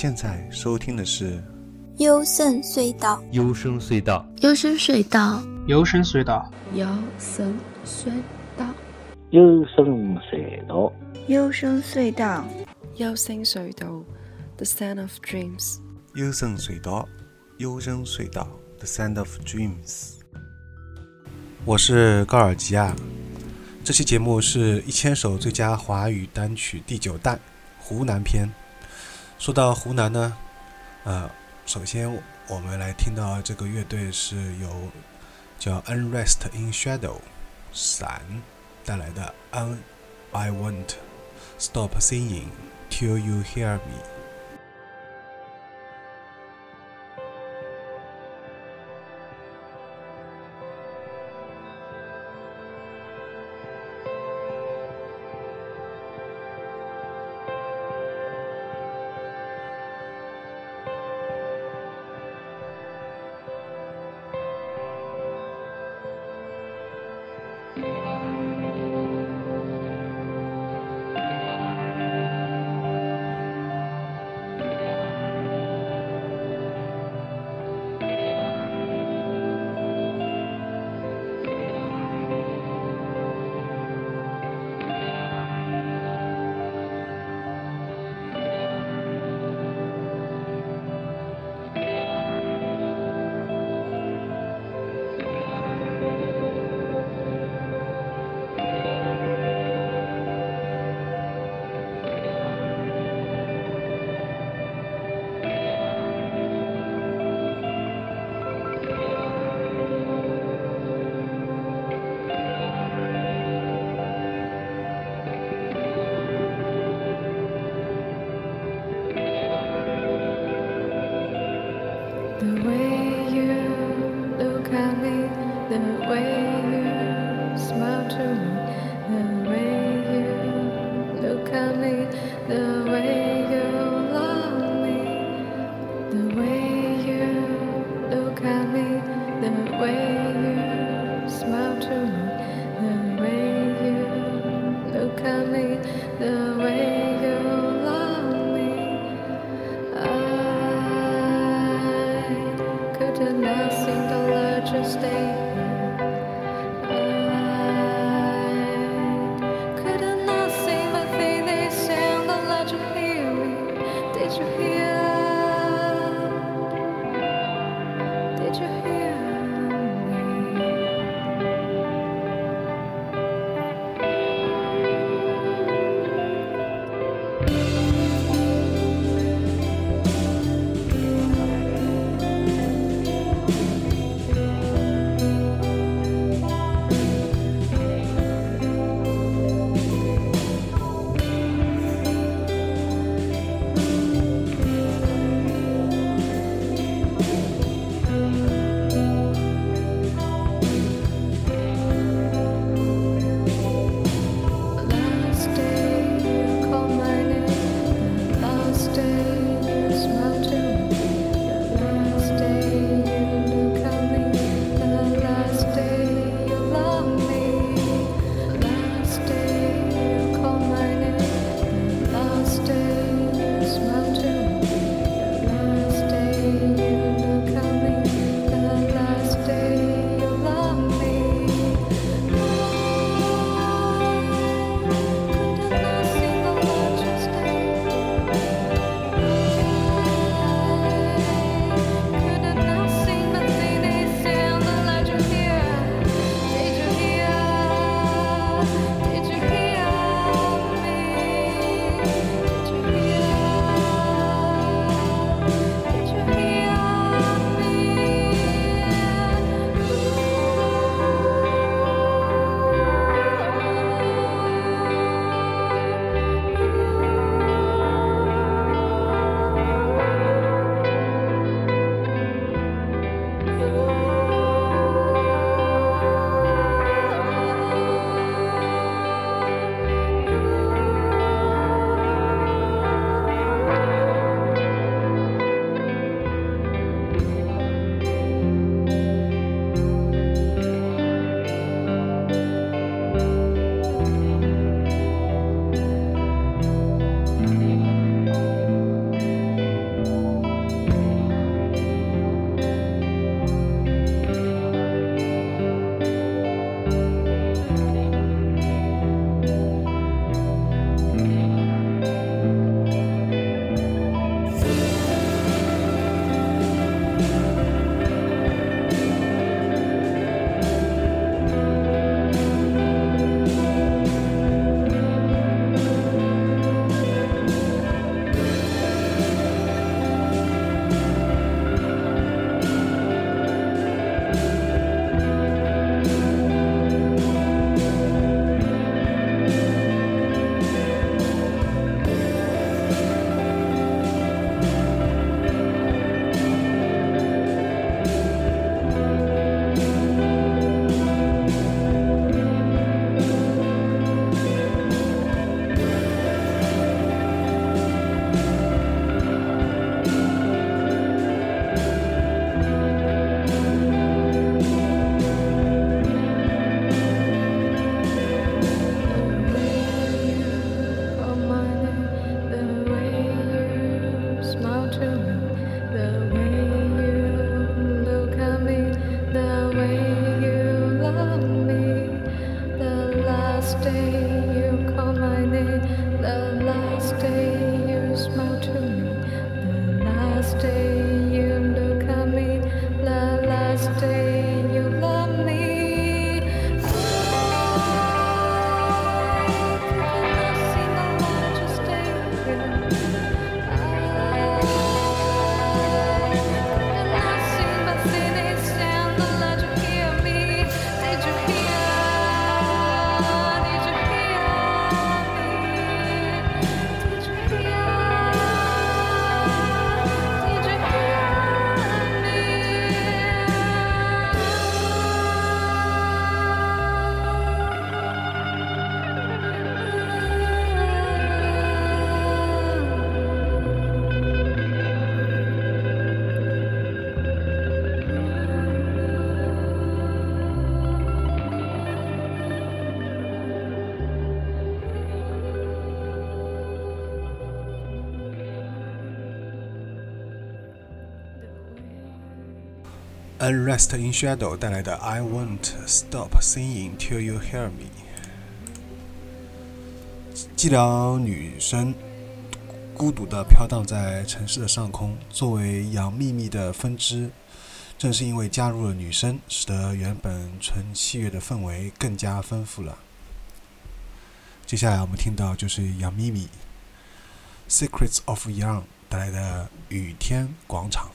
现在收听的是幽深隧道，幽深隧道，幽深隧道，幽深隧道，幽深隧道，幽深隧道，幽深隧道，幽深隧道，The Sound of Dreams。幽深隧道，幽深隧道，The Sound of Dreams。我是高尔基亚，这期节目是一千首最佳华语单曲第九弹，湖南篇。说到湖南呢，呃，首先我们来听到这个乐队是由叫 Unrest in Shadow 伞带来的 Un I Won't Stop Singing Till You Hear Me。Unrest in Shadow 带来的 I Won't Stop Singing Till You Hear Me。寂寥女声孤独地飘荡在城市的上空，作为杨幂幂的分支，正是因为加入了女声，使得原本纯器乐的氛围更加丰富了。接下来我们听到就是杨幂幂《Secrets of Young》带来的《雨天广场》。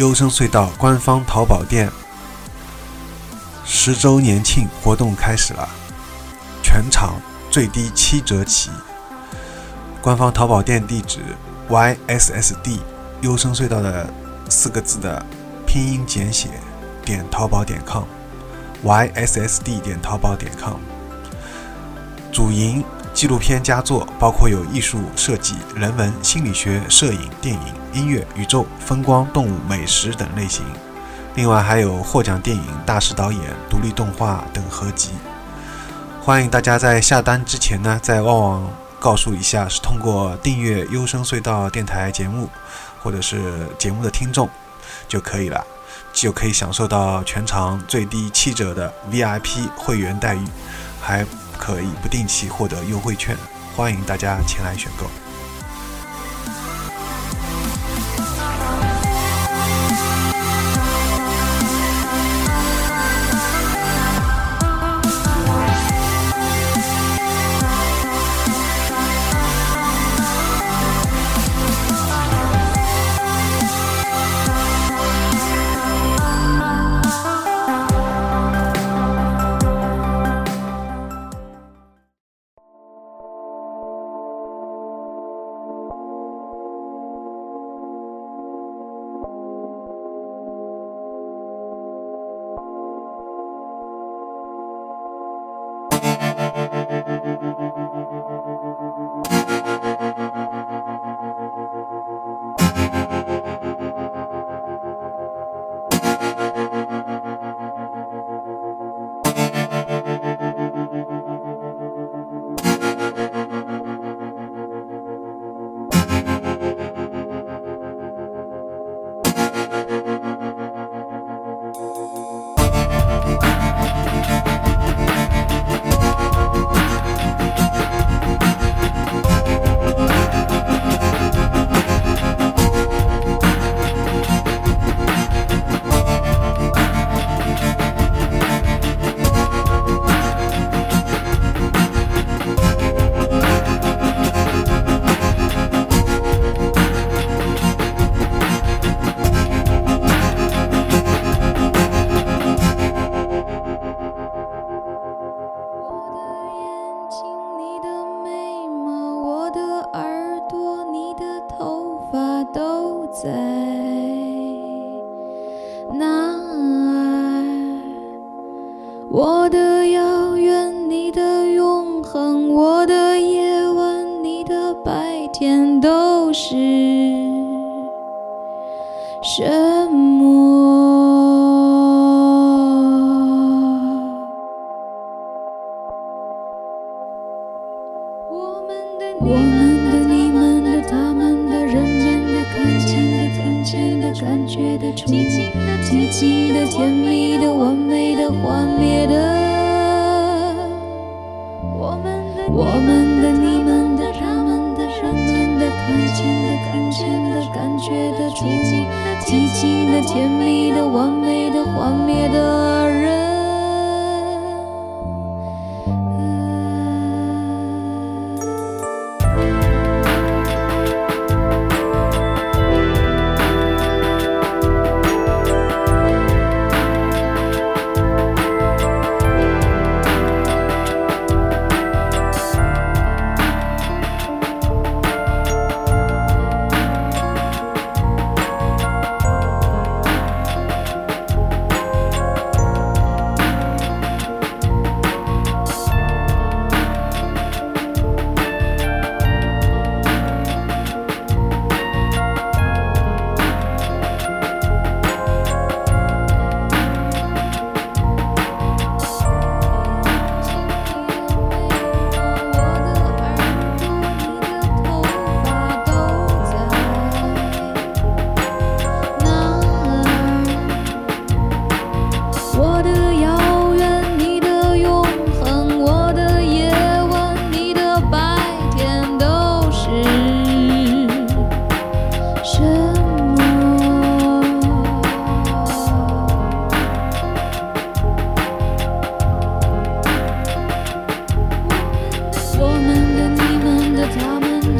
优声隧道官方淘宝店十周年庆活动开始了，全场最低七折起。官方淘宝店地址：yssd 优声隧道的四个字的拼音简写点淘宝点 com，yssd 点淘宝点 com。主营纪录片佳作，包括有艺术设计、人文、心理学、摄影、电影、音乐、宇宙、风光、动物、美食等类型。另外还有获奖电影、大师导演、独立动画等合集。欢迎大家在下单之前呢，在旺旺告诉一下，是通过订阅优声隧道电台节目，或者是节目的听众就可以了，就可以享受到全场最低七折的 VIP 会员待遇，还可以不定期获得优惠券。欢迎大家前来选购。我们的、你们的、他们的、人间的、看见的、听见的、感觉的、触摸的、激情的、甜蜜的、完美的、幻灭的。我们的、我们的、你们的、他们的、人间的、看见的、听见的、感觉的、触摸的、激情的、甜蜜的、完美的、幻灭的人。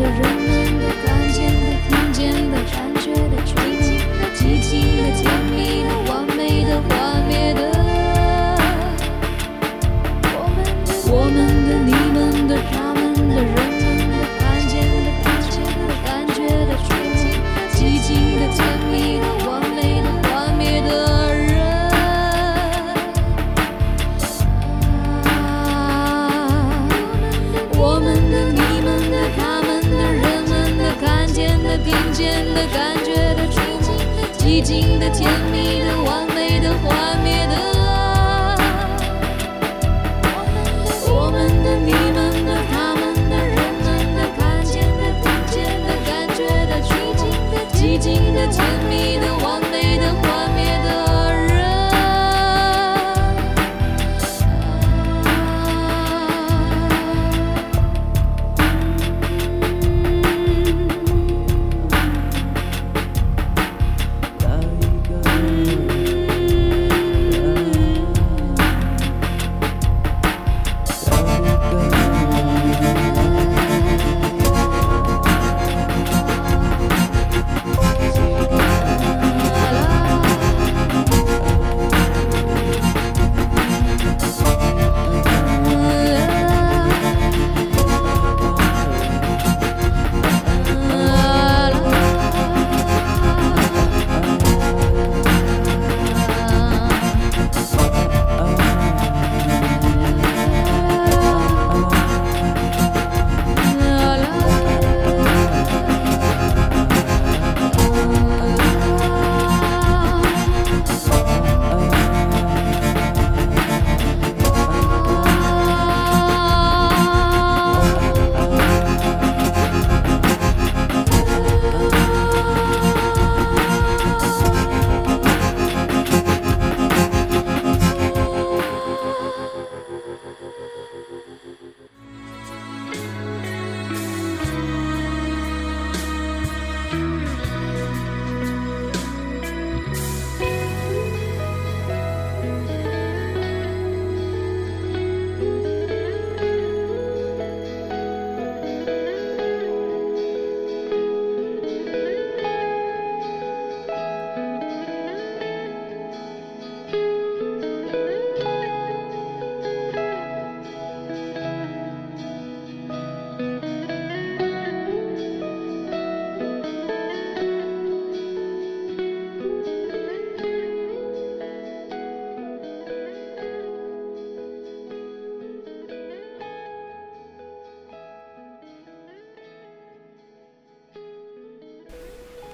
的、人寂静的、甜蜜的、完美的、幻灭的。我们的、你们的、他们的、人们的，看见的、听见的、感觉的、虚惊的、寂静的。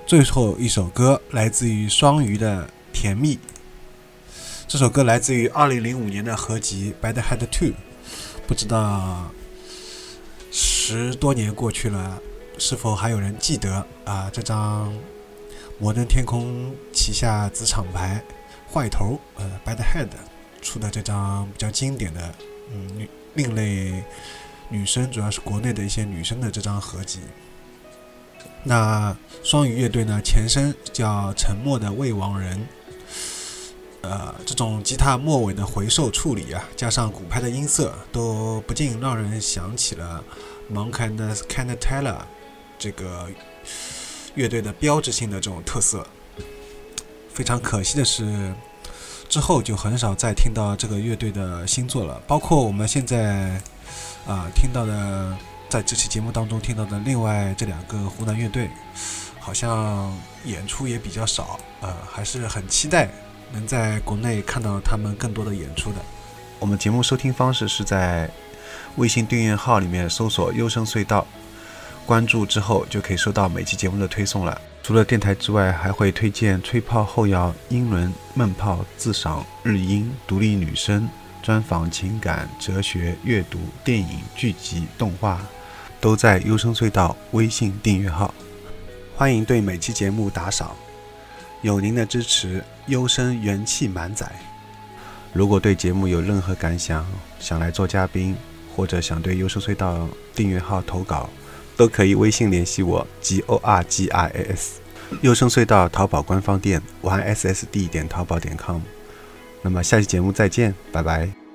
最后一首歌来自于双鱼的《甜蜜》。这首歌来自于2005年的合集《Bad Head Two》，不知道十多年过去了，是否还有人记得啊？这张摩登天空旗下子厂牌坏头呃 Bad Head 出的这张比较经典的嗯另类女生，主要是国内的一些女生的这张合集。那双鱼乐队呢，前身叫沉默的未亡人。呃，这种吉他末尾的回授处理啊，加上鼓拍的音色，都不禁让人想起了 Monk and c a n t e l l a 这个乐队的标志性的这种特色。非常可惜的是，之后就很少再听到这个乐队的新作了。包括我们现在啊听到的，在这期节目当中听到的另外这两个湖南乐队，好像演出也比较少。呃，还是很期待。能在国内看到他们更多的演出的。我们节目收听方式是在微信订阅号里面搜索“优声隧道”，关注之后就可以收到每期节目的推送了。除了电台之外，还会推荐吹泡后摇、英伦闷泡、自赏日音、独立女声、专访情感、哲学、阅读、电影、剧集、动画，都在优声隧道微信订阅号。欢迎对每期节目打赏。有您的支持，优声元气满载。如果对节目有任何感想，想来做嘉宾，或者想对优声隧道订阅号投稿，都可以微信联系我，g o r g i s。优声隧道淘宝官方店 y s s d 点淘宝点 com。那么下期节目再见，拜拜。